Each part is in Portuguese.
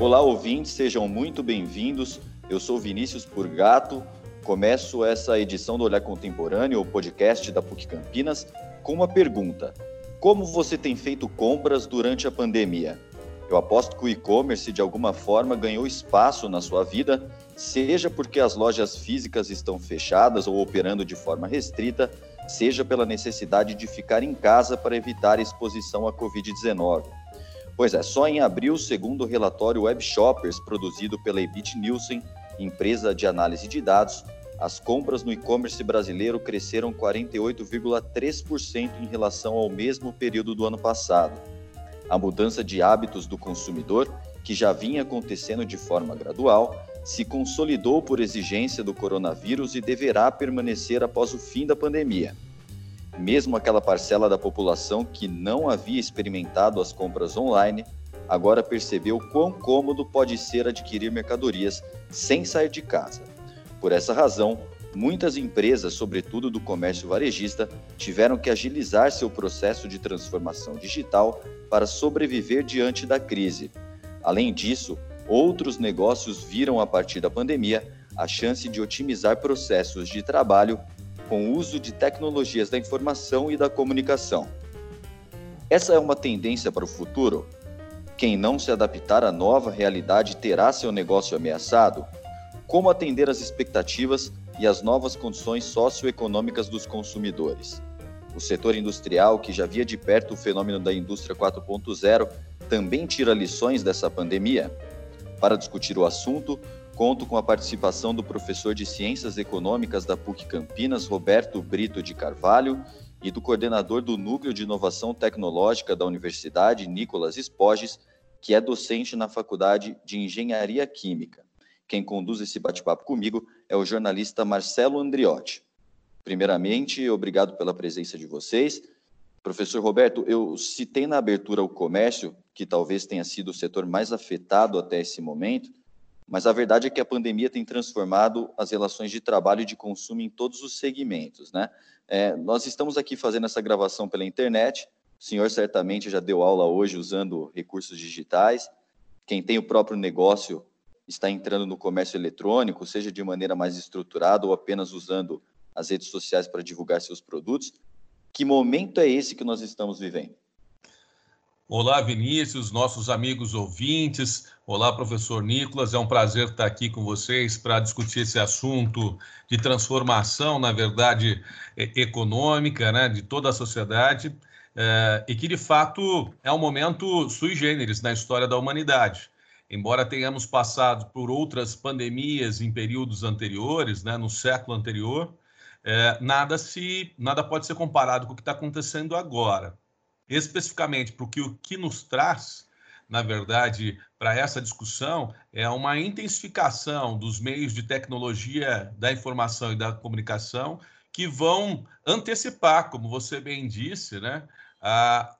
Olá, ouvintes, sejam muito bem-vindos. Eu sou Vinícius Purgato. Começo essa edição do Olhar Contemporâneo, o podcast da PUC Campinas, com uma pergunta: Como você tem feito compras durante a pandemia? Eu aposto que o e-commerce, de alguma forma, ganhou espaço na sua vida, seja porque as lojas físicas estão fechadas ou operando de forma restrita, seja pela necessidade de ficar em casa para evitar exposição à Covid-19. Pois é, só em abril, segundo o relatório Web Shoppers produzido pela Ebit Nielsen, empresa de análise de dados, as compras no e-commerce brasileiro cresceram 48,3% em relação ao mesmo período do ano passado. A mudança de hábitos do consumidor, que já vinha acontecendo de forma gradual, se consolidou por exigência do coronavírus e deverá permanecer após o fim da pandemia. Mesmo aquela parcela da população que não havia experimentado as compras online, agora percebeu quão cômodo pode ser adquirir mercadorias sem sair de casa. Por essa razão, muitas empresas, sobretudo do comércio varejista, tiveram que agilizar seu processo de transformação digital para sobreviver diante da crise. Além disso, outros negócios viram a partir da pandemia a chance de otimizar processos de trabalho com o uso de tecnologias da informação e da comunicação. Essa é uma tendência para o futuro? Quem não se adaptar à nova realidade terá seu negócio ameaçado? Como atender às expectativas e às novas condições socioeconômicas dos consumidores? O setor industrial, que já via de perto o fenômeno da indústria 4.0, também tira lições dessa pandemia? Para discutir o assunto, conto com a participação do professor de Ciências Econômicas da PUC Campinas, Roberto Brito de Carvalho, e do coordenador do Núcleo de Inovação Tecnológica da Universidade, Nicolas Espoges, que é docente na Faculdade de Engenharia Química. Quem conduz esse bate-papo comigo é o jornalista Marcelo Andriotti. Primeiramente, obrigado pela presença de vocês. Professor Roberto, eu citei na abertura o comércio, que talvez tenha sido o setor mais afetado até esse momento, mas a verdade é que a pandemia tem transformado as relações de trabalho e de consumo em todos os segmentos, né? É, nós estamos aqui fazendo essa gravação pela internet, o senhor certamente já deu aula hoje usando recursos digitais, quem tem o próprio negócio está entrando no comércio eletrônico, seja de maneira mais estruturada ou apenas usando as redes sociais para divulgar seus produtos. Que momento é esse que nós estamos vivendo? Olá, Vinícius, nossos amigos ouvintes. Olá, professor Nicolas. É um prazer estar aqui com vocês para discutir esse assunto de transformação, na verdade, econômica, né, de toda a sociedade, é, e que, de fato, é um momento sui generis na história da humanidade. Embora tenhamos passado por outras pandemias em períodos anteriores, né, no século anterior, é, nada se nada pode ser comparado com o que está acontecendo agora. Especificamente porque o que nos traz, na verdade, para essa discussão é uma intensificação dos meios de tecnologia da informação e da comunicação que vão antecipar, como você bem disse, né,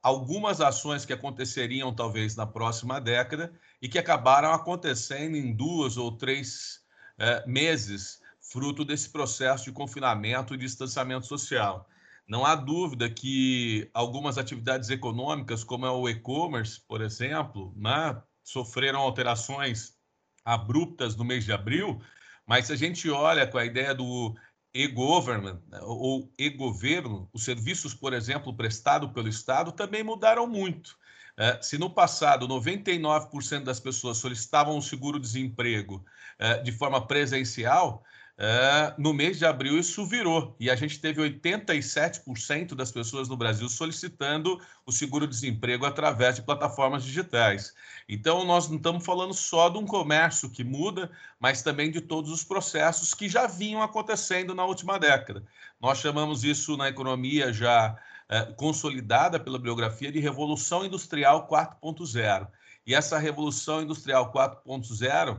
algumas ações que aconteceriam talvez na próxima década e que acabaram acontecendo em duas ou três é, meses fruto desse processo de confinamento e distanciamento social. Não há dúvida que algumas atividades econômicas, como é o e-commerce, por exemplo, né, sofreram alterações abruptas no mês de abril, mas se a gente olha com a ideia do e-government né, ou e-governo, os serviços, por exemplo, prestados pelo Estado também mudaram muito. É, se no passado 99% das pessoas solicitavam o seguro-desemprego é, de forma presencial, é, no mês de abril isso virou e a gente teve 87% das pessoas no Brasil solicitando o seguro-desemprego através de plataformas digitais. Então, nós não estamos falando só de um comércio que muda, mas também de todos os processos que já vinham acontecendo na última década. Nós chamamos isso na economia já é, consolidada pela biografia de Revolução Industrial 4.0. E essa Revolução Industrial 4.0,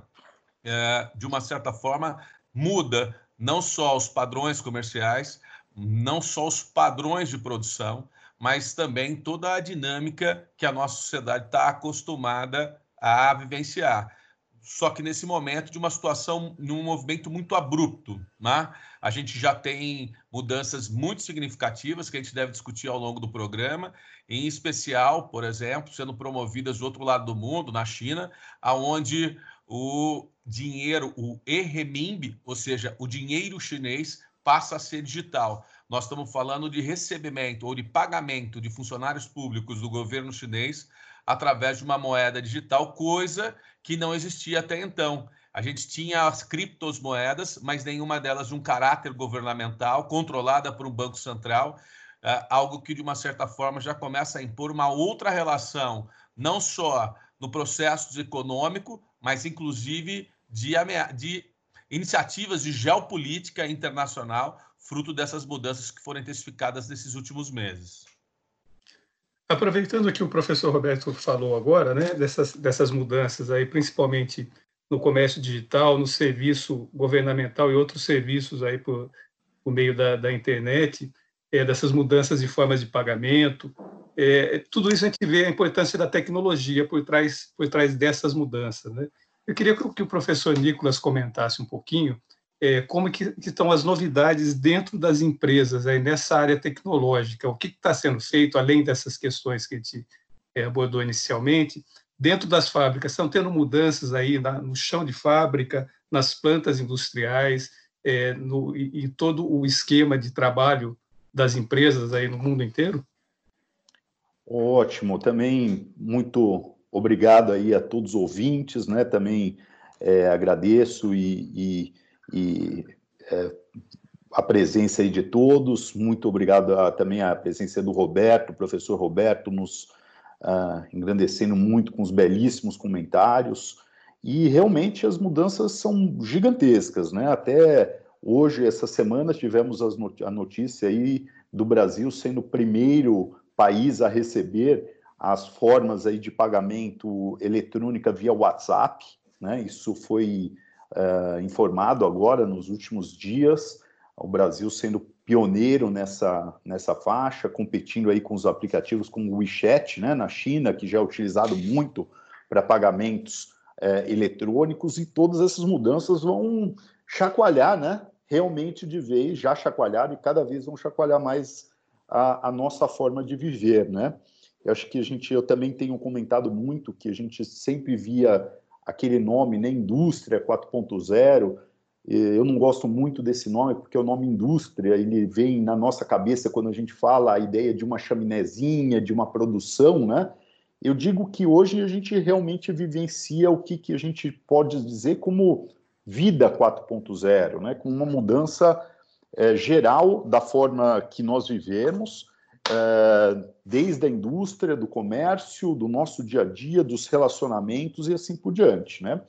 é, de uma certa forma, muda não só os padrões comerciais, não só os padrões de produção, mas também toda a dinâmica que a nossa sociedade está acostumada a vivenciar. só que nesse momento de uma situação, num movimento muito abrupto. Né? A gente já tem mudanças muito significativas que a gente deve discutir ao longo do programa, em especial, por exemplo, sendo promovidas do outro lado do mundo, na China, aonde o dinheiro, o e-renminbi, ou seja, o dinheiro chinês, passa a ser digital. Nós estamos falando de recebimento ou de pagamento de funcionários públicos do governo chinês através de uma moeda digital, coisa que não existia até então. A gente tinha as criptomoedas, mas nenhuma delas de um caráter governamental, controlada por um banco central, é, algo que, de uma certa forma, já começa a impor uma outra relação, não só no processo econômico, mas, inclusive, de, de iniciativas de geopolítica internacional, fruto dessas mudanças que foram intensificadas nesses últimos meses. Aproveitando que o professor Roberto falou agora, né, dessas, dessas mudanças aí, principalmente no comércio digital, no serviço governamental e outros serviços aí por, por meio da, da internet, é, dessas mudanças de formas de pagamento, é, tudo isso a gente vê a importância da tecnologia por trás, por trás dessas mudanças. Né? Eu queria que o professor Nicolas comentasse um pouquinho é, como que, que, estão as novidades dentro das empresas aí nessa área tecnológica, o que está sendo feito, além dessas questões que a gente é, abordou inicialmente, dentro das fábricas, estão tendo mudanças aí na, no chão de fábrica, nas plantas industriais, é, no, e, todo o esquema de trabalho das empresas aí no mundo inteiro? Ótimo, também muito obrigado aí a todos os ouvintes, né? Também é, agradeço e, e e é, a presença aí de todos. Muito obrigado a, também a presença do Roberto, professor Roberto, nos uh, engrandecendo muito com os belíssimos comentários. E realmente as mudanças são gigantescas, né? Até hoje, essa semana, tivemos not a notícia aí do Brasil sendo o primeiro país a receber as formas aí de pagamento eletrônica via WhatsApp, né? Isso foi uh, informado agora nos últimos dias, o Brasil sendo pioneiro nessa, nessa faixa, competindo aí com os aplicativos como o WeChat, né, na China, que já é utilizado muito para pagamentos uh, eletrônicos, e todas essas mudanças vão chacoalhar, né, realmente de vez, já chacoalharam e cada vez vão chacoalhar mais a, a nossa forma de viver, né. Eu acho que a gente, eu também tenho comentado muito que a gente sempre via aquele nome, né, Indústria 4.0. Eu não gosto muito desse nome, porque o nome indústria, ele vem na nossa cabeça quando a gente fala a ideia de uma chaminézinha, de uma produção, né? Eu digo que hoje a gente realmente vivencia o que, que a gente pode dizer como vida 4.0, né? Com uma mudança é, geral da forma que nós vivemos, é, desde a indústria, do comércio, do nosso dia a dia, dos relacionamentos e assim por diante, né?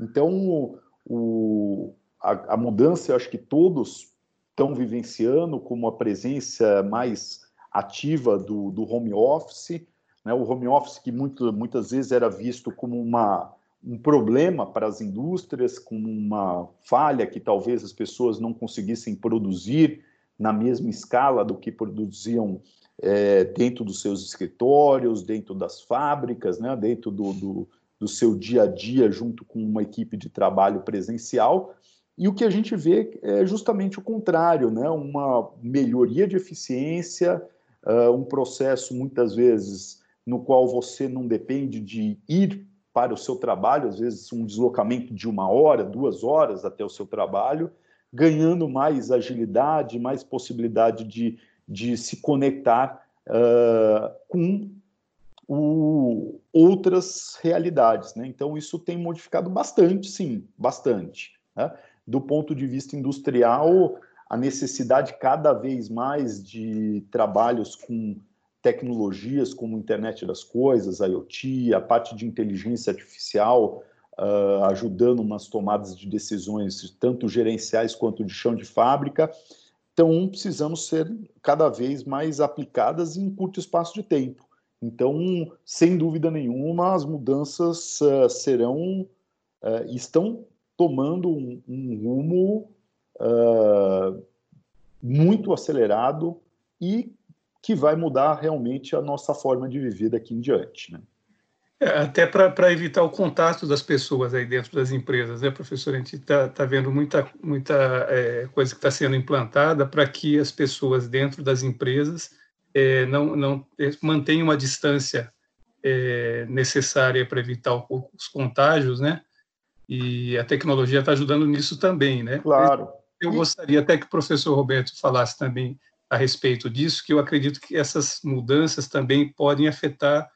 Então, o, a, a mudança, eu acho que todos estão vivenciando como a presença mais ativa do, do home office, né? O home office que muito, muitas vezes era visto como uma um problema para as indústrias, como uma falha que talvez as pessoas não conseguissem produzir na mesma escala do que produziam é, dentro dos seus escritórios, dentro das fábricas, né, dentro do, do, do, seu dia a dia, junto com uma equipe de trabalho presencial. E o que a gente vê é justamente o contrário, né, uma melhoria de eficiência, uh, um processo muitas vezes no qual você não depende de ir para o seu trabalho, às vezes um deslocamento de uma hora, duas horas até o seu trabalho, ganhando mais agilidade, mais possibilidade de, de se conectar uh, com o, outras realidades. Né? Então, isso tem modificado bastante, sim, bastante. Né? Do ponto de vista industrial, a necessidade cada vez mais de trabalhos com tecnologias como internet das coisas, IoT, a parte de inteligência artificial, uh, ajudando nas tomadas de decisões, tanto gerenciais quanto de chão de fábrica, estão precisando ser cada vez mais aplicadas em curto espaço de tempo. Então, sem dúvida nenhuma, as mudanças uh, serão, uh, estão tomando um, um rumo muito acelerado e que vai mudar realmente a nossa forma de viver daqui em diante. Né? É, até para evitar o contato das pessoas aí dentro das empresas, né, professor? A gente está tá vendo muita, muita é, coisa que está sendo implantada para que as pessoas dentro das empresas é, não, não é, mantenham uma distância é, necessária para evitar os contágios, né? E a tecnologia está ajudando nisso também, né? Claro. Eu gostaria até que o professor Roberto falasse também a respeito disso, que eu acredito que essas mudanças também podem afetar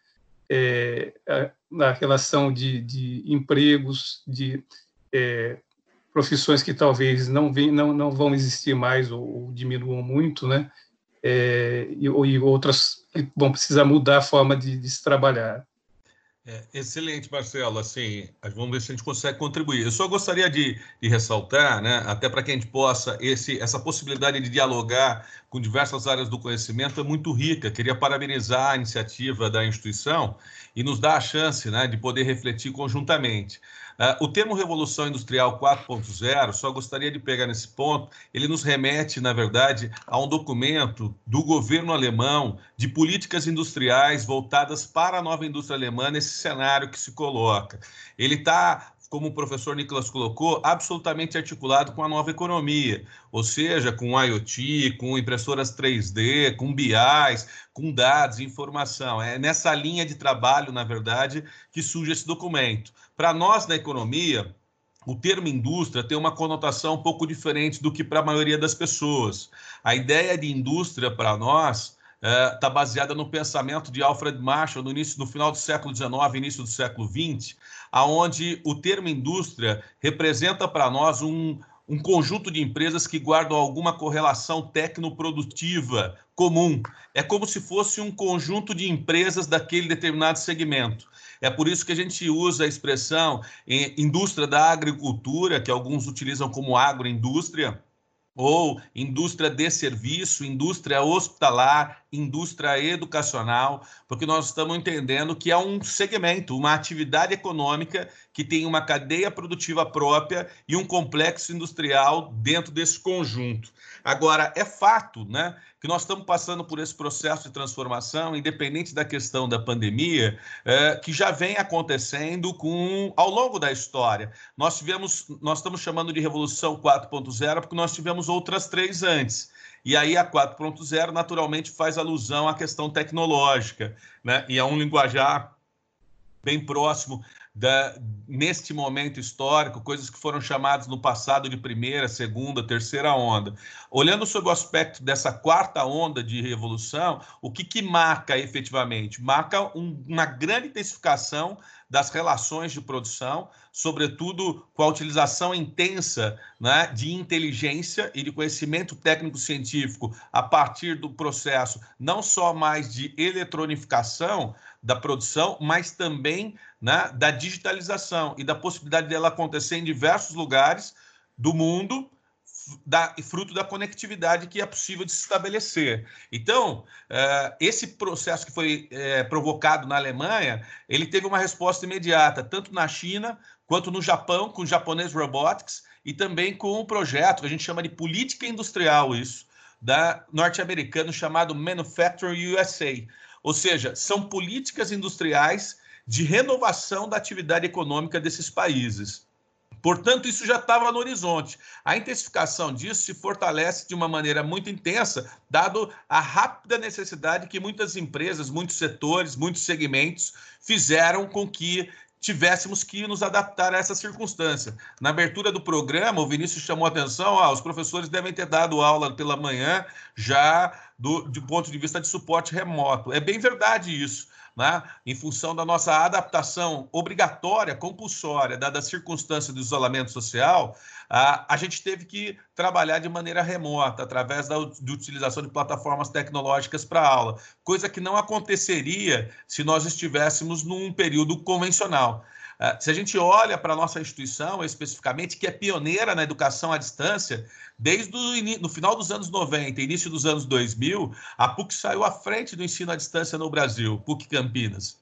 é, na relação de, de empregos, de é, profissões que talvez não, vem, não, não vão existir mais ou, ou diminuam muito, né? É, e, e, outras que vão precisar mudar a forma de, de se trabalhar. É, excelente, Marcelo. Assim, vamos ver se a gente consegue contribuir. Eu só gostaria de, de ressaltar, né, até para que a gente possa, esse, essa possibilidade de dialogar com diversas áreas do conhecimento é muito rica. Queria parabenizar a iniciativa da instituição e nos dar a chance né, de poder refletir conjuntamente. Uh, o termo Revolução Industrial 4.0, só gostaria de pegar nesse ponto, ele nos remete, na verdade, a um documento do governo alemão de políticas industriais voltadas para a nova indústria alemã nesse cenário que se coloca. Ele está como o professor Nicolas colocou, absolutamente articulado com a nova economia, ou seja, com IoT, com impressoras 3D, com BIs, com dados, informação. É nessa linha de trabalho, na verdade, que surge esse documento. Para nós, na economia, o termo indústria tem uma conotação um pouco diferente do que para a maioria das pessoas. A ideia de indústria para nós está é, baseada no pensamento de Alfred Marshall no início, no final do século XIX, início do século XX, aonde o termo indústria representa para nós um, um conjunto de empresas que guardam alguma correlação tecnoprodutiva comum. É como se fosse um conjunto de empresas daquele determinado segmento. É por isso que a gente usa a expressão indústria da agricultura, que alguns utilizam como agroindústria, ou indústria de serviço, indústria hospitalar, indústria educacional, porque nós estamos entendendo que é um segmento, uma atividade econômica que tem uma cadeia produtiva própria e um complexo industrial dentro desse conjunto. Agora, é fato né, que nós estamos passando por esse processo de transformação, independente da questão da pandemia, é, que já vem acontecendo com, ao longo da história. Nós tivemos, nós estamos chamando de Revolução 4.0 porque nós tivemos outras três antes. E aí a 4.0 naturalmente faz alusão à questão tecnológica, né? E a um linguajar bem próximo da, neste momento histórico, coisas que foram chamadas no passado de primeira, segunda, terceira onda. Olhando sobre o aspecto dessa quarta onda de revolução, o que, que marca efetivamente? Marca um, uma grande intensificação das relações de produção, sobretudo com a utilização intensa né, de inteligência e de conhecimento técnico-científico a partir do processo não só mais de eletronificação da produção, mas também né, da digitalização e da possibilidade dela acontecer em diversos lugares do mundo da, fruto da conectividade que é possível de se estabelecer. Então, uh, esse processo que foi uh, provocado na Alemanha, ele teve uma resposta imediata, tanto na China quanto no Japão, com o Japonês Robotics, e também com um projeto que a gente chama de política industrial, isso, da norte-americano chamado Manufacturing USA. Ou seja, são políticas industriais de renovação da atividade econômica desses países. Portanto, isso já estava no horizonte. A intensificação disso se fortalece de uma maneira muito intensa, dado a rápida necessidade que muitas empresas, muitos setores, muitos segmentos fizeram com que tivéssemos que nos adaptar a essa circunstância. Na abertura do programa, o Vinícius chamou a atenção, ah, os professores devem ter dado aula pela manhã já do, do ponto de vista de suporte remoto. É bem verdade isso né? em função da nossa adaptação obrigatória, compulsória, dada a circunstância do isolamento social, a, gente teve que trabalhar de maneira remota, através da de utilização de plataformas tecnológicas para aula, coisa que não aconteceria se nós estivéssemos num período convencional. Se a gente olha para a nossa instituição, especificamente, que é pioneira na educação à distância, desde o no final dos anos 90, início dos anos 2000, a PUC saiu à frente do ensino à distância no Brasil, PUC Campinas.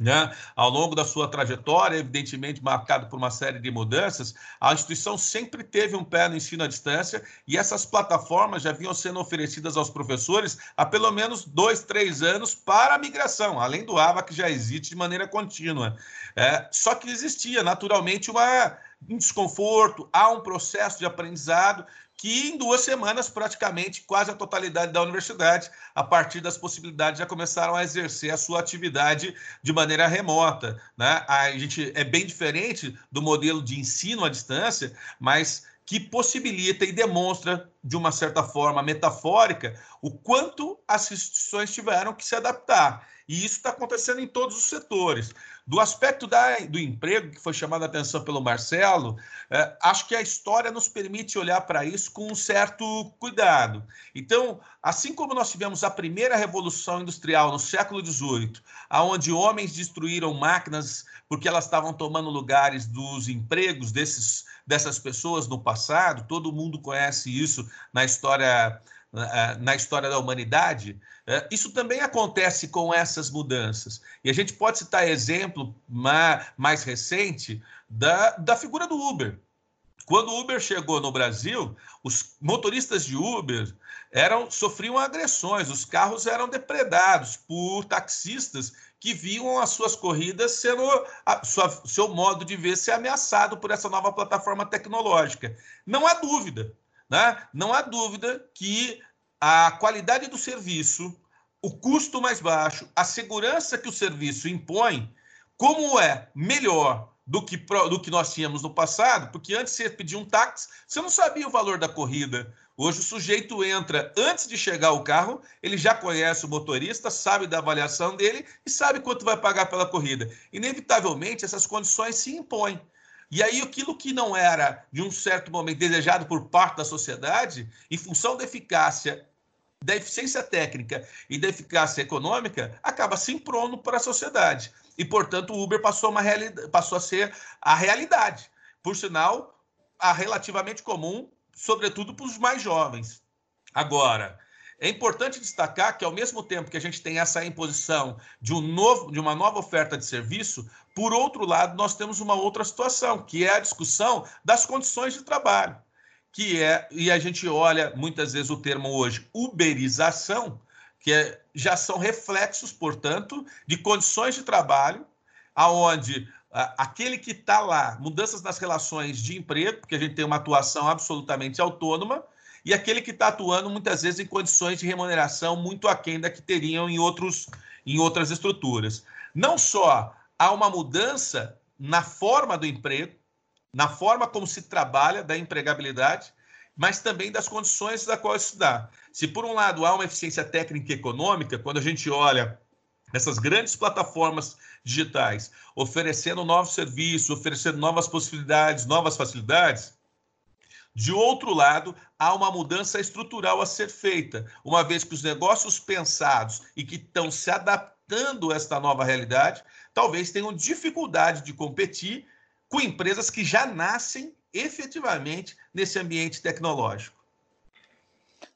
Né? Ao longo da sua trajetória, evidentemente marcado por uma série de mudanças, a instituição sempre teve um pé no ensino à distância e essas plataformas já vinham sendo oferecidas aos professores há pelo menos dois, três anos para a migração, além do AVA que já existe de maneira contínua. É, só que existia naturalmente uma, um desconforto, há um processo de aprendizado que em duas semanas, praticamente quase a totalidade da universidade, a partir das possibilidades, já começaram a exercer a sua atividade de maneira remota. Né? A gente é bem diferente do modelo de ensino à distância, mas que possibilita e demonstra, de uma certa forma metafórica, o quanto as instituições tiveram que se adaptar. E isso está acontecendo em todos os setores. Do aspecto da, do emprego, que foi chamada a atenção pelo Marcelo, é, acho que a história nos permite olhar para isso com um certo cuidado. Então, assim como nós tivemos a primeira revolução industrial no século XVIII, onde homens destruíram máquinas porque elas estavam tomando lugares dos empregos desses, dessas pessoas no passado, todo mundo conhece isso na história na história da humanidade, é, isso também acontece com essas mudanças. E a gente pode citar exemplo mais recente da, da figura do Uber. Quando o Uber chegou no Brasil, os motoristas de Uber eram sofriam agressões, os carros eram depredados por taxistas que viam as suas corridas sendo a sua, seu modo de ver ser ameaçado por essa nova plataforma tecnológica. Não há dúvida né? Não há dúvida que a qualidade do serviço, o custo mais baixo, a segurança que o serviço impõe, como é melhor do que, do que nós tínhamos no passado, porque antes você pedia um táxi, você não sabia o valor da corrida. Hoje o sujeito entra antes de chegar o carro, ele já conhece o motorista, sabe da avaliação dele e sabe quanto vai pagar pela corrida. Inevitavelmente, essas condições se impõem. E aí, aquilo que não era, de um certo momento, desejado por parte da sociedade, em função da eficácia, da eficiência técnica e da eficácia econômica, acaba se improndo para a sociedade. E, portanto, o Uber passou, uma passou a ser a realidade. Por sinal, a relativamente comum, sobretudo para os mais jovens. Agora, é importante destacar que, ao mesmo tempo que a gente tem essa imposição de, um novo, de uma nova oferta de serviço, por outro lado, nós temos uma outra situação, que é a discussão das condições de trabalho, que é, e a gente olha muitas vezes o termo hoje, uberização, que é, já são reflexos, portanto, de condições de trabalho, aonde aquele que está lá, mudanças nas relações de emprego, porque a gente tem uma atuação absolutamente autônoma, e aquele que está atuando muitas vezes em condições de remuneração muito aquém da que teriam em, outros, em outras estruturas. Não só há uma mudança na forma do emprego, na forma como se trabalha, da empregabilidade, mas também das condições da qual isso dá. Se, por um lado, há uma eficiência técnica e econômica, quando a gente olha essas grandes plataformas digitais oferecendo novos serviços, oferecendo novas possibilidades, novas facilidades, de outro lado, há uma mudança estrutural a ser feita, uma vez que os negócios pensados e que estão se adaptando a esta nova realidade, talvez tenham dificuldade de competir com empresas que já nascem efetivamente nesse ambiente tecnológico.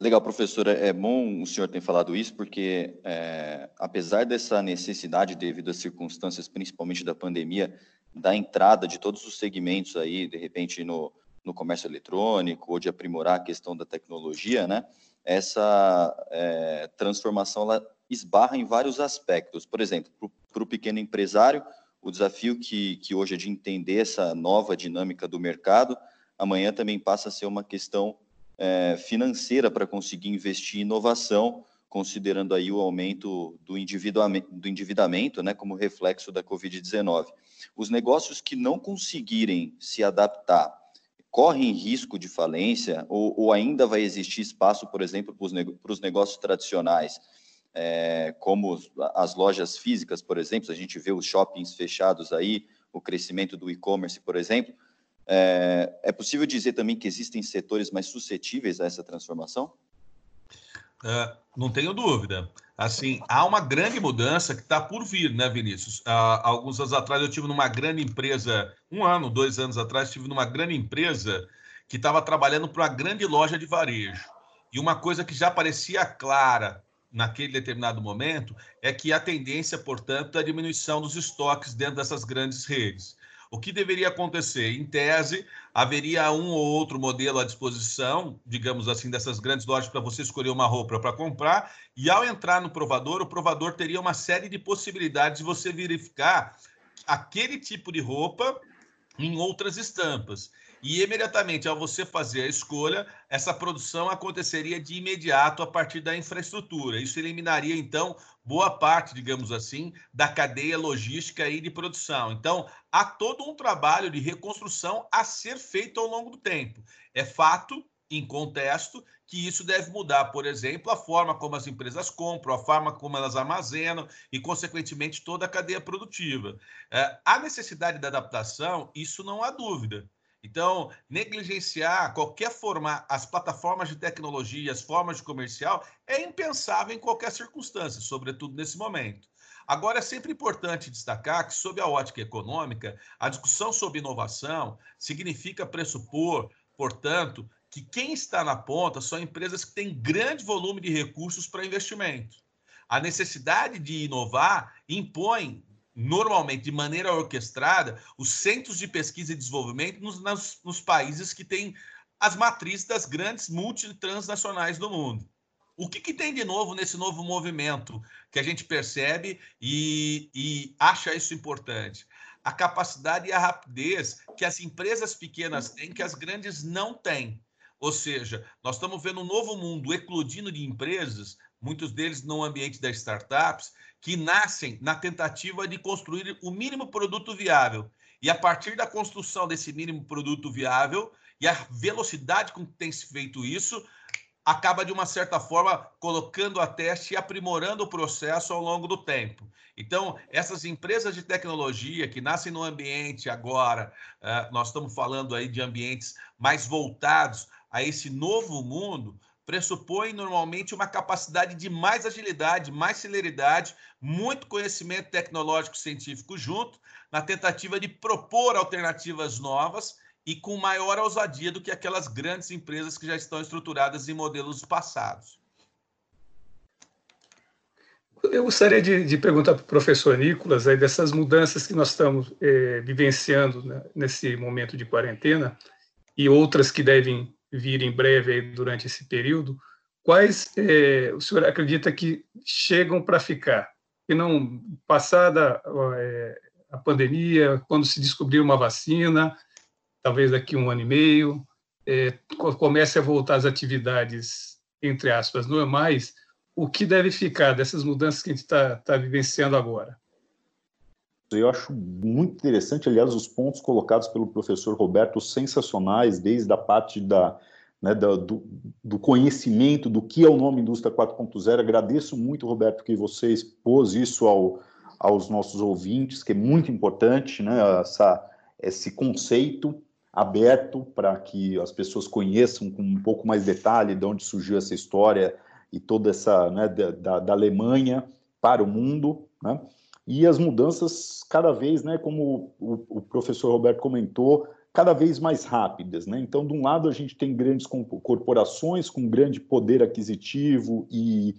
Legal, professora. É bom o senhor ter falado isso, porque é, apesar dessa necessidade, devido às circunstâncias, principalmente da pandemia, da entrada de todos os segmentos aí, de repente, no, no comércio eletrônico ou de aprimorar a questão da tecnologia, né? Essa é, transformação ela esbarra em vários aspectos. Por exemplo, para o pequeno empresário, o desafio que, que hoje é de entender essa nova dinâmica do mercado, amanhã também passa a ser uma questão é, financeira para conseguir investir em inovação, considerando aí o aumento do endividamento, do endividamento né, como reflexo da Covid-19. Os negócios que não conseguirem se adaptar correm risco de falência ou, ou ainda vai existir espaço, por exemplo, para os negócios tradicionais, é, como as lojas físicas, por exemplo, a gente vê os shoppings fechados aí, o crescimento do e-commerce, por exemplo, é, é possível dizer também que existem setores mais suscetíveis a essa transformação? Uh, não tenho dúvida. Assim, há uma grande mudança que está por vir, né, Vinícius? Alguns anos atrás eu tive numa grande empresa, um ano, dois anos atrás, tive numa grande empresa que estava trabalhando para uma grande loja de varejo. E uma coisa que já parecia clara naquele determinado momento, é que a tendência, portanto, é a diminuição dos estoques dentro dessas grandes redes. O que deveria acontecer? Em tese, haveria um ou outro modelo à disposição, digamos assim, dessas grandes lojas para você escolher uma roupa para comprar, e ao entrar no provador, o provador teria uma série de possibilidades de você verificar aquele tipo de roupa em outras estampas. E imediatamente, ao você fazer a escolha, essa produção aconteceria de imediato a partir da infraestrutura. Isso eliminaria, então, boa parte, digamos assim, da cadeia logística e de produção. Então, há todo um trabalho de reconstrução a ser feito ao longo do tempo. É fato, em contexto, que isso deve mudar, por exemplo, a forma como as empresas compram, a forma como elas armazenam e, consequentemente, toda a cadeia produtiva. É, a necessidade da adaptação, isso não há dúvida. Então, negligenciar qualquer forma, as plataformas de tecnologia, as formas de comercial, é impensável em qualquer circunstância, sobretudo nesse momento. Agora, é sempre importante destacar que, sob a ótica econômica, a discussão sobre inovação significa pressupor, portanto, que quem está na ponta são empresas que têm grande volume de recursos para investimento. A necessidade de inovar impõe normalmente de maneira orquestrada, os centros de pesquisa e desenvolvimento nos, nos, países que têm as matrizes das grandes multitransnacionais do mundo. O que, que, tem de novo nesse novo movimento que a gente percebe e, e acha isso importante? A capacidade e a rapidez que as empresas pequenas têm, que as grandes não têm. Ou seja, nós estamos vendo um novo mundo eclodindo de empresas, muitos deles no ambiente das startups, que nascem na tentativa de construir o mínimo produto viável. E a partir da construção desse mínimo produto viável e a velocidade com que tem se feito isso, acaba de uma certa forma colocando a teste e aprimorando o processo ao longo do tempo. Então, essas empresas de tecnologia que nascem no ambiente agora, uh, nós estamos falando aí de ambientes mais voltados a esse novo mundo, pressupõe normalmente uma capacidade de mais agilidade, mais celeridade, muito conhecimento tecnológico científico junto, na tentativa de propor alternativas novas e com maior ousadia do que aquelas grandes empresas que já estão estruturadas em modelos passados. Eu gostaria de, de perguntar para o professor Nicolas aí dessas mudanças que nós estamos é, vivenciando né, nesse momento de quarentena e outras que devem vir em breve durante esse período, quais é, o senhor acredita que chegam para ficar? Que não, passada é, a pandemia, quando se descobrir uma vacina, talvez daqui um ano e meio, é, comece a voltar às atividades, entre aspas, normais, o que deve ficar dessas mudanças que a gente está tá vivenciando agora? Eu acho muito interessante, aliás, os pontos colocados pelo professor Roberto sensacionais, desde a parte da, né, do, do, conhecimento do que é o nome Indústria 4.0. Agradeço muito, Roberto, que você expôs isso ao, aos nossos ouvintes, que é muito importante, né, essa, esse conceito aberto para que as pessoas conheçam com um pouco mais detalhe de onde surgiu essa história e toda essa né, da, da Alemanha para o mundo, né? E as mudanças cada vez, né, como o, o, professor Roberto comentou, cada vez mais rápidas. Né? Então, de um lado, a gente tem grandes corporações com grande poder aquisitivo e,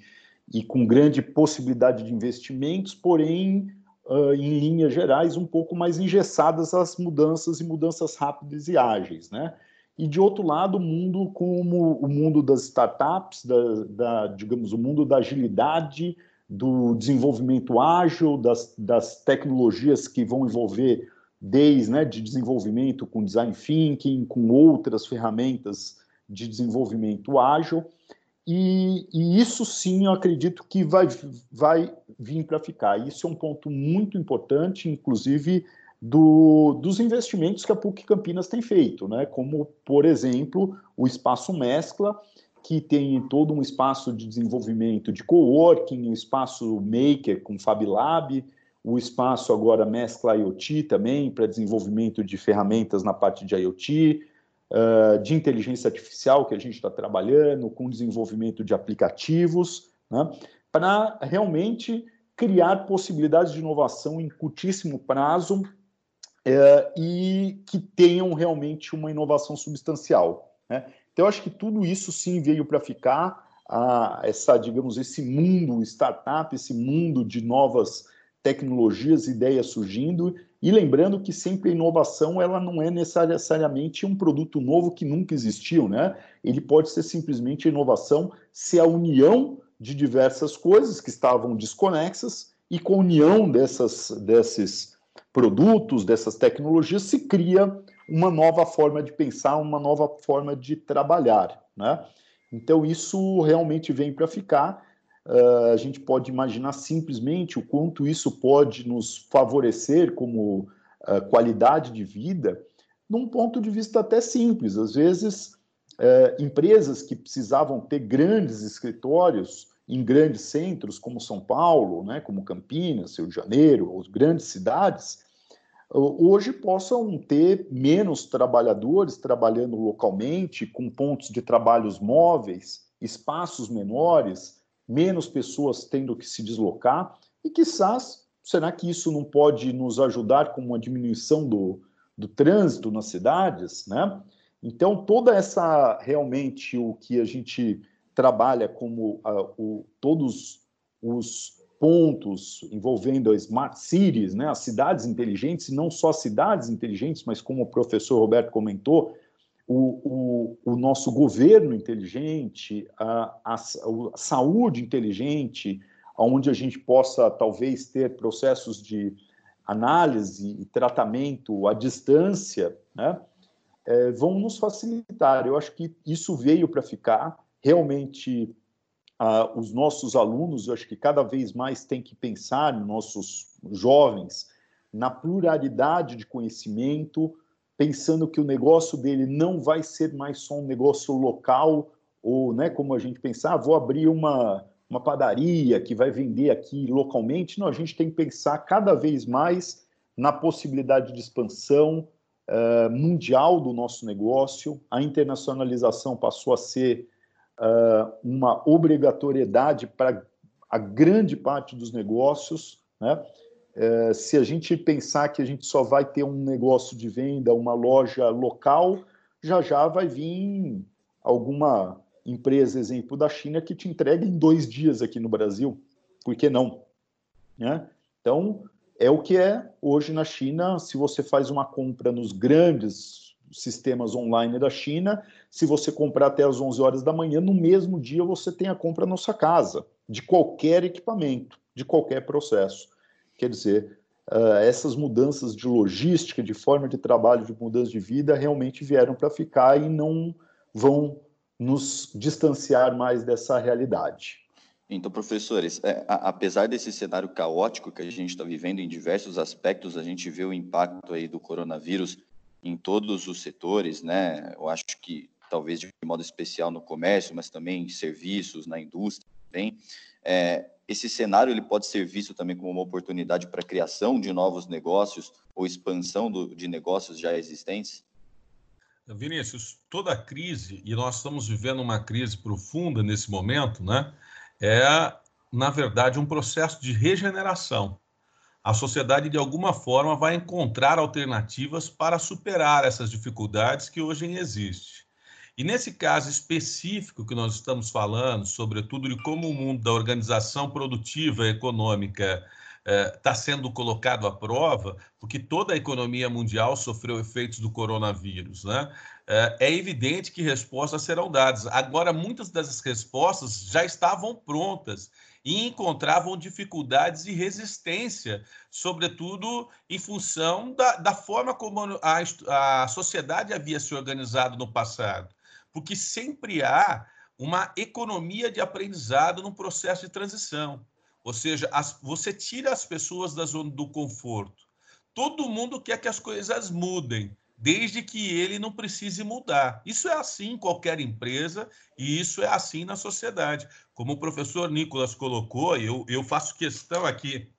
e com grande possibilidade de investimentos, porém, uh, em linhas gerais, um pouco mais engessadas as mudanças e mudanças rápidas e ágeis. Né? E, de outro lado, o mundo como o mundo das startups, da, da digamos, o mundo da agilidade, do desenvolvimento ágil, das, das tecnologias que vão envolver desde né, de desenvolvimento com design thinking, com outras ferramentas de desenvolvimento ágil, e, e isso sim eu acredito que vai, vai vir para ficar. Isso é um ponto muito importante, inclusive do, dos investimentos que a PUC Campinas tem feito, né? como, por exemplo, o Espaço Mescla, que tem todo um espaço de desenvolvimento de coworking, um espaço maker com FabLab, o espaço agora mescla IoT também para desenvolvimento de ferramentas na parte de IoT, uh, de inteligência artificial que a gente está trabalhando, com desenvolvimento de aplicativos, né, para realmente criar possibilidades de inovação em curtíssimo prazo uh, e que tenham realmente uma inovação substancial. Né? Então, eu acho que tudo isso sim veio para ficar. a essa, digamos, esse mundo startup, esse mundo de novas tecnologias, ideias surgindo, e lembrando que sempre a inovação ela não é necessariamente um produto novo que nunca existiu, né? Ele pode ser simplesmente a inovação se a união de diversas coisas que estavam desconexas e com a união dessas, desses produtos, dessas tecnologias, se cria uma nova forma de pensar, uma nova forma de trabalhar, né? Então, isso realmente vem para ficar uh, a gente pode imaginar simplesmente o quanto isso pode nos favorecer como uh, qualidade de vida, num ponto de vista até simples. Às vezes, uh, empresas que precisavam ter grandes escritórios em grandes centros, como São Paulo, né, como Campinas, Rio de Janeiro, ou grandes cidades, hoje possam ter menos trabalhadores trabalhando localmente, com pontos de trabalhos móveis, espaços menores, menos pessoas tendo que se deslocar, e quizás, será que isso não pode nos ajudar com uma diminuição do, do trânsito nas cidades, né? Então, toda essa, realmente, o que a gente trabalha como uh, o, todos os pontos envolvendo as smart cities, né, as cidades inteligentes, e não só cidades inteligentes, mas como o professor Roberto comentou, o, o, o nosso governo inteligente, a, a, a saúde inteligente, onde a gente possa talvez ter processos de análise e tratamento à distância, né, é, vão nos facilitar. Eu acho que isso veio para ficar. Realmente, os nossos alunos, eu acho que cada vez mais tem que pensar, nossos jovens, na pluralidade de conhecimento, pensando que o negócio dele não vai ser mais só um negócio local, ou né, como a gente pensar, ah, vou abrir uma, uma padaria que vai vender aqui localmente. Não, a gente tem que pensar cada vez mais na possibilidade de expansão uh, mundial do nosso negócio. A internacionalização passou a ser uh, uma obrigatoriedade para a grande parte dos negócios, né? É, se a gente pensar que a gente só vai ter um negócio de venda, uma loja local, já já vai vir alguma empresa, exemplo da China, que te entrega em dois dias aqui no Brasil. Por que não? Né? Então, é o que é hoje na China. Se você faz uma compra nos grandes sistemas online da China, se você comprar até as 11 horas da manhã, no mesmo dia você tem a compra na sua casa, de qualquer equipamento, de qualquer processo. Quer dizer, uh, essas mudanças de logística, de forma de trabalho, de mudança de vida, realmente vieram para ficar e não vão nos distanciar mais dessa realidade. Então, professores, é, a, apesar desse cenário caótico que a gente está vivendo em diversos aspectos, a gente vê o impacto aí do coronavírus em todos os setores, né? Eu acho que talvez de modo especial no comércio, mas também em serviços, na indústria também. É, esse cenário ele pode ser visto também como uma oportunidade para criação de novos negócios ou expansão do, de negócios já existentes? Vinícius, toda crise, e nós estamos vivendo uma crise profunda nesse momento, né? É, na verdade, um processo de regeneração. A sociedade, de alguma forma, vai encontrar alternativas para superar essas dificuldades que hoje existem. E nesse caso específico que nós estamos falando, sobretudo de como o mundo da organização produtiva econômica está eh, sendo colocado à prova, porque toda a economia mundial sofreu efeitos do coronavírus, né? Eh, é evidente que respostas serão dadas. Agora, muitas dessas respostas já estavam prontas e encontravam dificuldades e resistência, sobretudo em função da, da forma como a, a sociedade havia se organizado no passado porque sempre há uma economia de aprendizado no processo de transição. Ou seja, as, você tira as pessoas da zona do conforto. Todo mundo quer que as coisas mudem, desde que ele não precise mudar. Isso é assim em qualquer empresa e isso é assim na sociedade. Como o professor Nicolas colocou, eu, eu faço questão aqui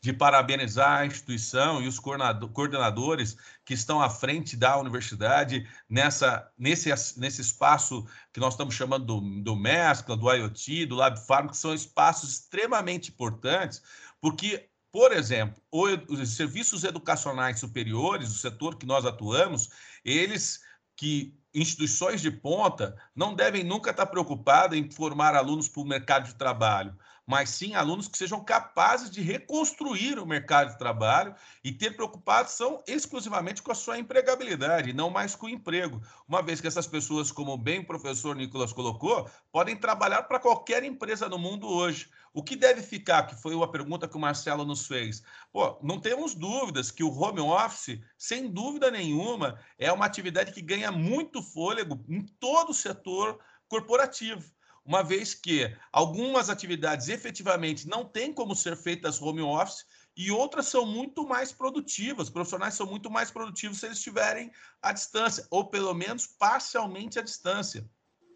de parabenizar a instituição e os coordenadores que estão à frente da universidade nessa, nesse, nesse espaço que nós estamos chamando do, do Mescla, do IoT, do Lab Farm, que são espaços extremamente importantes, porque, por exemplo, os serviços educacionais superiores, o setor que nós atuamos, eles que instituições de ponta não devem nunca estar preocupadas em formar alunos para o mercado de trabalho, mas sim alunos que sejam capazes de reconstruir o mercado de trabalho e ter preocupação exclusivamente com a sua empregabilidade, não mais com o emprego. Uma vez que essas pessoas, como bem o professor Nicolas colocou, podem trabalhar para qualquer empresa no mundo hoje. O que deve ficar, que foi uma pergunta que o Marcelo nos fez. Pô, não temos dúvidas que o home office, sem dúvida nenhuma, é uma atividade que ganha muito fôlego em todo o setor corporativo uma vez que algumas atividades efetivamente não têm como ser feitas home office e outras são muito mais produtivas. Os profissionais são muito mais produtivos se eles estiverem à distância, ou pelo menos parcialmente à distância.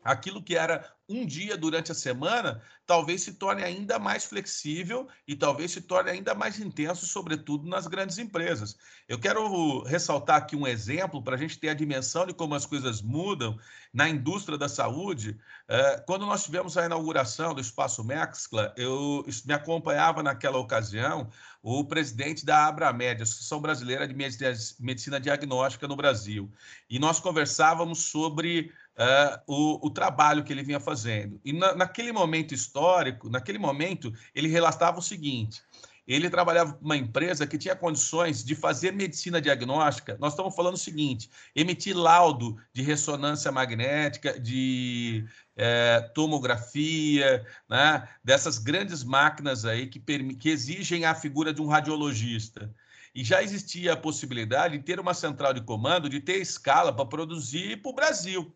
Aquilo que era um dia durante a semana, talvez se torne ainda mais flexível e talvez se torne ainda mais intenso, sobretudo nas grandes empresas. Eu quero ressaltar aqui um exemplo para a gente ter a dimensão de como as coisas mudam na indústria da saúde. É, quando nós tivemos a inauguração do Espaço Mexcla, eu me acompanhava naquela ocasião o presidente da Abramed, Associação Brasileira de Medicina Diagnóstica no Brasil, e nós conversávamos sobre uh, o, o, trabalho que ele vinha fazendo. E na, naquele momento histórico, naquele momento, ele relatava o seguinte: ele trabalhava uma empresa que tinha condições de fazer medicina diagnóstica. Nós estamos falando o seguinte: emitir laudo de ressonância magnética, de é, tomografia, né? dessas grandes máquinas aí que, que exigem a figura de um radiologista. E já existia a possibilidade de ter uma central de comando, de ter escala para produzir para o Brasil.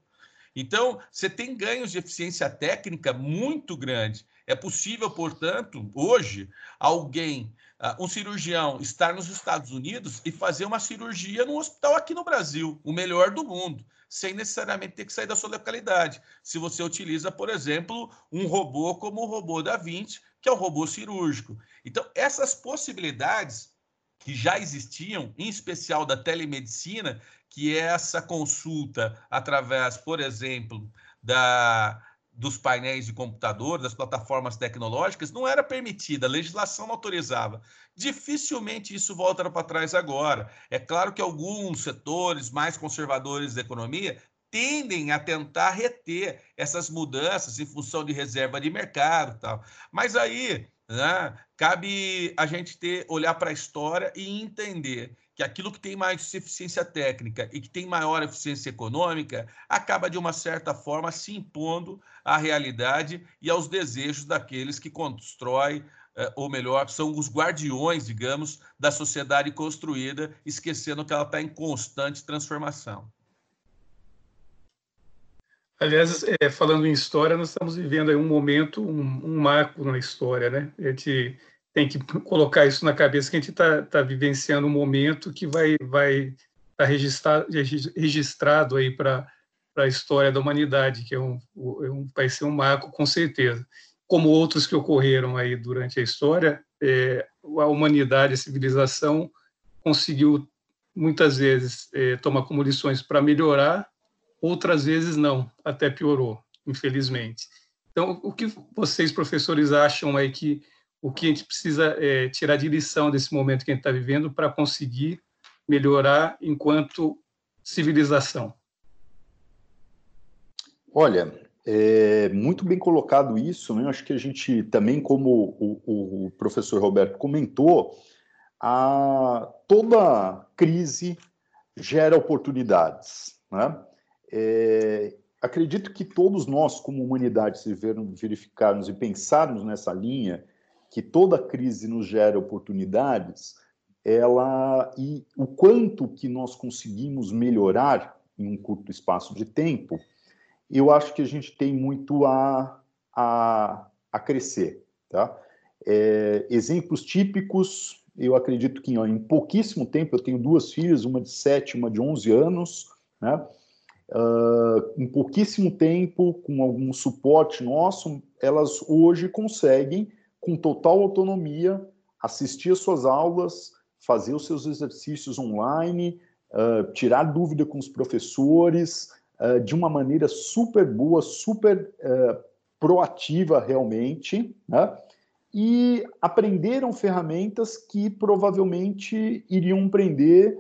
Então, você tem ganhos de eficiência técnica muito grande. É possível, portanto, hoje, alguém, ah, um cirurgião, estar nos Estados Unidos e fazer uma cirurgia num hospital aqui no Brasil, o melhor do mundo, sem necessariamente ter que sair da sua localidade. Se você utiliza, por exemplo, um robô como o robô da Vinci, que é o robô cirúrgico. Então, essas possibilidades que já existiam, em especial da telemedicina, que é essa consulta através, por exemplo, da, dos painéis de computador, das plataformas tecnológicas, não era permitida, a legislação não autorizava. Dificilmente isso volta para trás agora. É claro que alguns setores mais conservadores da economia tendem a tentar reter essas mudanças em função de reserva de mercado tal. Mas aí né, cabe a gente ter olhar para a história e entender que aquilo que tem mais eficiência técnica e que tem maior eficiência econômica acaba, de uma certa forma, se impondo à realidade e aos desejos daqueles que constroem, eh, ou melhor, são os guardiões, digamos, da sociedade construída, esquecendo que ela está em constante transformação. Aliás, é, falando em história, nós estamos vivendo aí um momento, um, um marco na história, né? A gente tem que colocar isso na cabeça que a gente está tá vivenciando um momento que vai vai tá registrado, registrado aí para a história da humanidade, que é um, é um, vai ser um marco com certeza. Como outros que ocorreram aí durante a história, é, a humanidade, a civilização conseguiu muitas vezes é, tomar como lições para melhorar, outras vezes não, até piorou, infelizmente. Então, o que vocês, professores, acham aí que o que a gente precisa é, tirar de lição desse momento que a gente está vivendo para conseguir melhorar enquanto civilização? Olha, é muito bem colocado isso, né? Acho que a gente também, como o, o professor Roberto comentou, a, toda crise gera oportunidades, né? É, acredito que todos nós, como humanidade, se verificarmos e pensarmos nessa linha, que toda crise nos gera oportunidades, ela e o quanto que nós conseguimos melhorar em um curto espaço de tempo, eu acho que a gente tem muito a, a, a crescer, tá? É, exemplos típicos, eu acredito que ó, em pouquíssimo tempo, eu tenho duas filhas, uma de 7 uma de 11 anos, né? Uh, em pouquíssimo tempo, com algum suporte nosso, elas hoje conseguem com total autonomia, assistir às suas aulas, fazer os seus exercícios online, uh, tirar dúvida com os professores, uh, de uma maneira super boa, super proativa realmente, né? e aprenderam ferramentas que provavelmente iriam aprender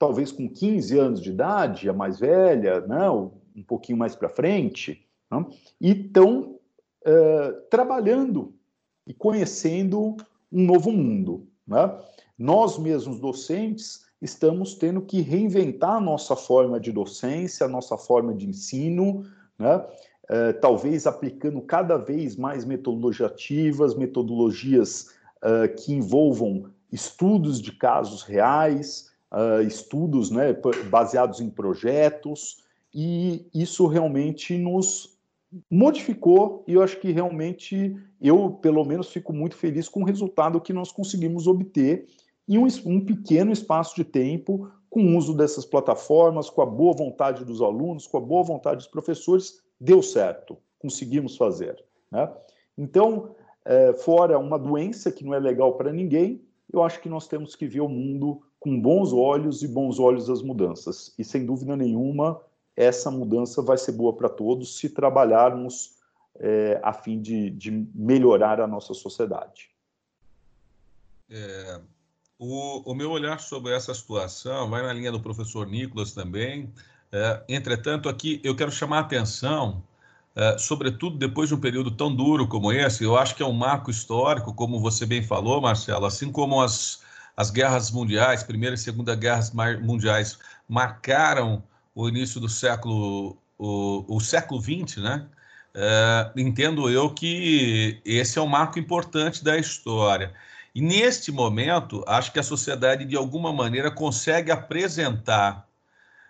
talvez com 15 anos de idade, a mais velha, né, um pouquinho mais para frente, né, e estão uh, trabalhando e conhecendo um novo mundo. Né? Nós mesmos, docentes, estamos tendo que reinventar a nossa forma de docência, a nossa forma de ensino, né? Uh, talvez aplicando cada vez mais metodologias ativas, metodologias uh, que envolvam estudos de casos reais, uh, estudos né, baseados em projetos, e isso realmente nos modificou e eu acho que realmente eu, pelo menos, fico muito feliz com o resultado que nós conseguimos obter em um, um pequeno espaço de tempo, com o uso dessas plataformas, com a boa vontade dos alunos, com a boa vontade dos professores, deu certo, conseguimos fazer. Né? Então, é, fora uma doença que não é legal para ninguém, eu acho que nós temos que ver o mundo com bons olhos e bons olhos as mudanças. E sem dúvida nenhuma, essa mudança vai ser boa para todos se trabalharmos é, a fim de, de, melhorar a nossa sociedade. É, o, o, meu olhar sobre essa situação vai na linha do professor Nicolas também. É, entretanto, aqui eu quero chamar a atenção, é, sobretudo depois de um período tão duro como esse, eu acho que é um marco histórico, como você bem falou, Marcelo, assim como as, as guerras mundiais, Primeira e Segunda Guerras Mundiais, marcaram o início do século, o, o século XX, né? É, entendo eu que esse é um marco importante da história. E neste momento, acho que a sociedade, de alguma maneira, consegue apresentar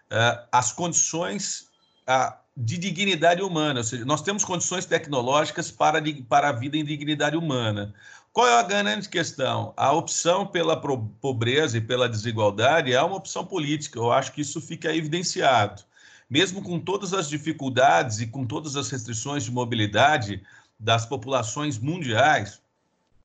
é, as condições a, de dignidade humana, ou seja, nós temos condições tecnológicas para, para a vida em dignidade humana. Qual é a grande questão? A opção pela pobreza e pela desigualdade é uma opção política. Eu acho que isso fica evidenciado. Mesmo com todas as dificuldades e com todas as restrições de mobilidade das populações mundiais,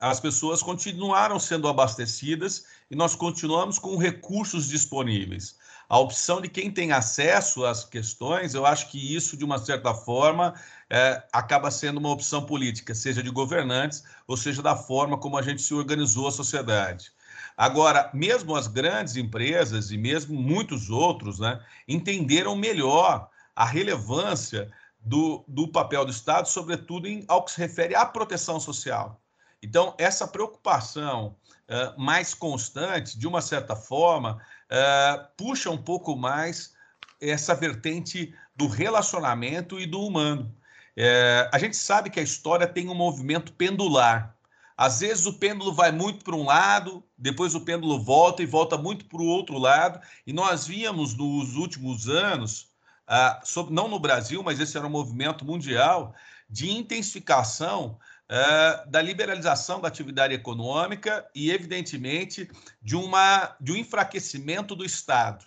as pessoas continuaram sendo abastecidas e nós continuamos com recursos disponíveis. A opção de quem tem acesso às questões, eu acho que isso, de uma certa forma, é, acaba sendo uma opção política, seja de governantes, ou seja da forma como a gente se organizou a sociedade. Agora, mesmo as grandes empresas e mesmo muitos outros né, entenderam melhor a relevância do, do papel do Estado, sobretudo em, ao que se refere à proteção social. Então, essa preocupação uh, mais constante, de uma certa forma, uh, puxa um pouco mais essa vertente do relacionamento e do humano. É, a gente sabe que a história tem um movimento pendular. Às vezes o pêndulo vai muito para um lado, depois o pêndulo volta e volta muito para o outro lado. E nós víamos nos últimos anos, ah, sobre, não no Brasil, mas esse era um movimento mundial, de intensificação ah, da liberalização da atividade econômica e, evidentemente, de, uma, de um enfraquecimento do Estado.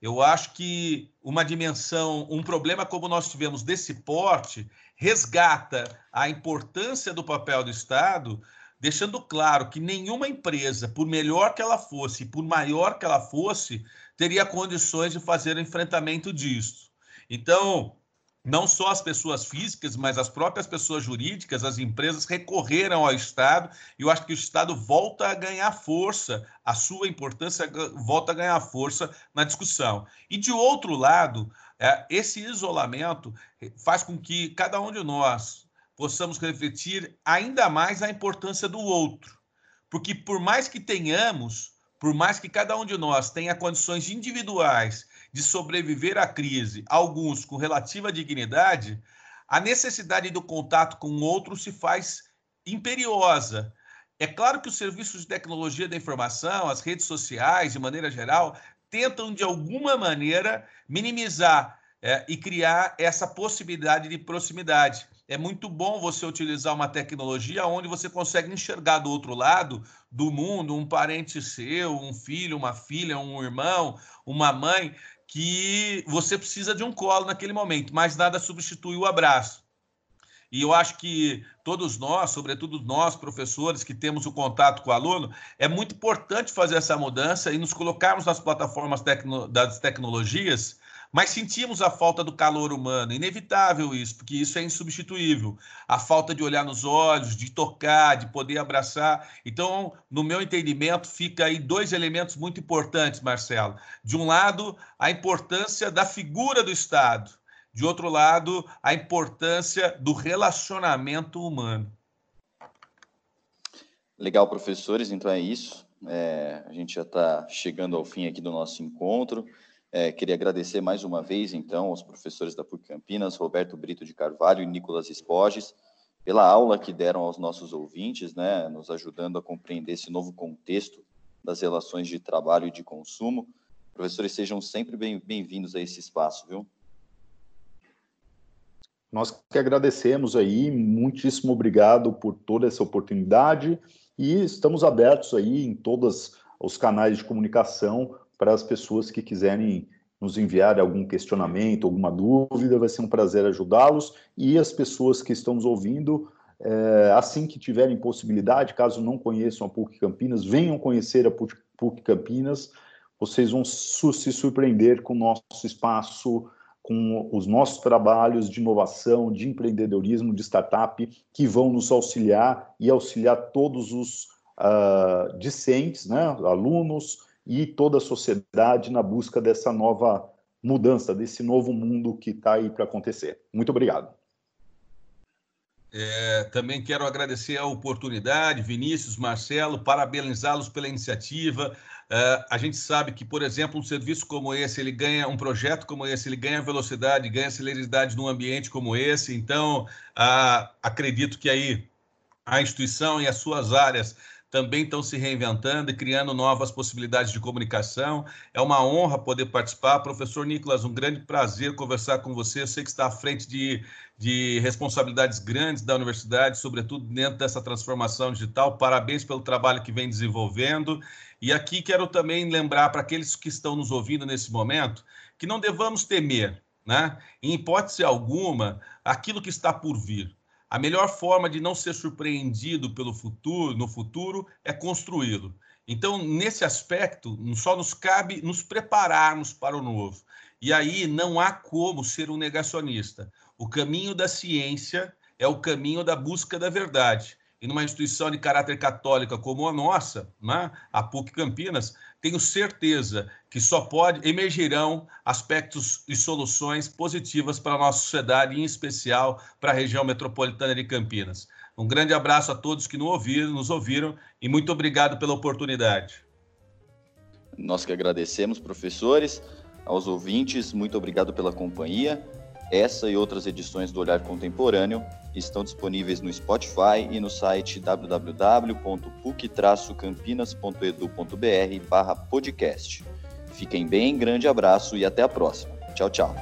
Eu acho que uma dimensão, um problema como nós tivemos desse porte, resgata a importância do papel do Estado, deixando claro que nenhuma empresa, por melhor que ela fosse, por maior que ela fosse, teria condições de fazer o enfrentamento disso. Então, não só as pessoas físicas, mas as próprias pessoas jurídicas, as empresas recorreram ao Estado e eu acho que o Estado volta a ganhar força, a sua importância volta a ganhar força na discussão. E de outro lado, é, esse isolamento faz com que cada um de nós possamos refletir ainda mais a importância do outro, porque por mais que tenhamos, por mais que cada um de nós tenha condições individuais de sobreviver à crise, alguns com relativa dignidade, a necessidade do contato com outro se faz imperiosa. É claro que os serviços de tecnologia da informação, as redes sociais, de maneira geral, tentam, de alguma maneira, minimizar é, e criar essa possibilidade de proximidade. É muito bom você utilizar uma tecnologia onde você consegue enxergar do outro lado do mundo um parente seu, um filho, uma filha, um irmão, uma mãe, que você precisa de um colo naquele momento, mas nada substitui o abraço. E eu acho que todos nós, sobretudo nós, professores, que temos o contato com o aluno, é muito importante fazer essa mudança e nos colocarmos nas plataformas tecno, das tecnologias Mas sentimos a falta do calor humano, inevitável isso, porque isso é insubstituível. A falta de olhar nos olhos, de tocar, de poder abraçar. Então, no meu entendimento, fica aí dois elementos muito importantes, Marcelo. De um lado, a importância da figura do Estado. De outro lado, a importância do relacionamento humano. Legal, professores, então é isso. É, a gente já está chegando ao fim aqui do nosso encontro. É, queria agradecer mais uma vez, então, aos professores da PUC Campinas, Roberto Brito de Carvalho e Nicolas Espoges, pela aula que deram aos nossos ouvintes, né, nos ajudando a compreender esse novo contexto das relações de trabalho e de consumo. Professores, sejam sempre bem-vindos bem a esse espaço, viu? Nós que agradecemos aí, muitíssimo obrigado por toda essa oportunidade e estamos abertos aí em todos os canais de comunicação para as pessoas que quiserem nos enviar algum questionamento, alguma dúvida, vai ser um prazer ajudá-los. E as pessoas que estão nos ouvindo, é, assim que tiverem possibilidade, caso não conheçam a PUC Campinas, venham conhecer a PUC Campinas, vocês vão se surpreender com o nosso espaço, com os nossos trabalhos de inovação, de empreendedorismo, de startup, que vão nos auxiliar e auxiliar todos os uh, discentes, né, alunos, e toda a sociedade na busca dessa nova mudança, desse novo mundo que está aí para acontecer. Muito obrigado. É, também quero agradecer a oportunidade, Vinícius, Marcelo, parabenizá-los pela iniciativa. É, a gente sabe que, por exemplo, um serviço como esse, ele ganha um projeto como esse, ele ganha velocidade, ganha celeridade num ambiente como esse. Então, ah, acredito que aí a instituição e as suas áreas também estão se reinventando e criando novas possibilidades de comunicação. É uma honra poder participar. Professor Nicolas, um grande prazer conversar com você. Eu sei que está à frente de, de responsabilidades grandes da universidade, sobretudo dentro dessa transformação digital. Parabéns pelo trabalho que vem desenvolvendo. E aqui quero também lembrar para aqueles que estão nos ouvindo nesse momento que não devamos temer, né? em hipótese alguma, aquilo que está por vir. A melhor forma de não ser surpreendido pelo futuro, no futuro, é construí-lo. Então, nesse aspecto, só nos cabe nos prepararmos para o novo. E aí não há como ser um negacionista. O caminho da ciência é o caminho da busca da verdade e numa instituição de caráter católica como a nossa, né, a PUC Campinas, tenho certeza que só pode emergirão aspectos e soluções positivas para a nossa sociedade, em especial para a região metropolitana de Campinas. Um grande abraço a todos que nos ouviram, nos ouviram e muito obrigado pela oportunidade. Nós que agradecemos, professores, aos ouvintes, muito obrigado pela companhia. Essa e outras edições do Olhar Contemporâneo estão disponíveis no Spotify e no site www.puc-campinas.edu.br/podcast. Fiquem bem, grande abraço e até a próxima. Tchau, tchau.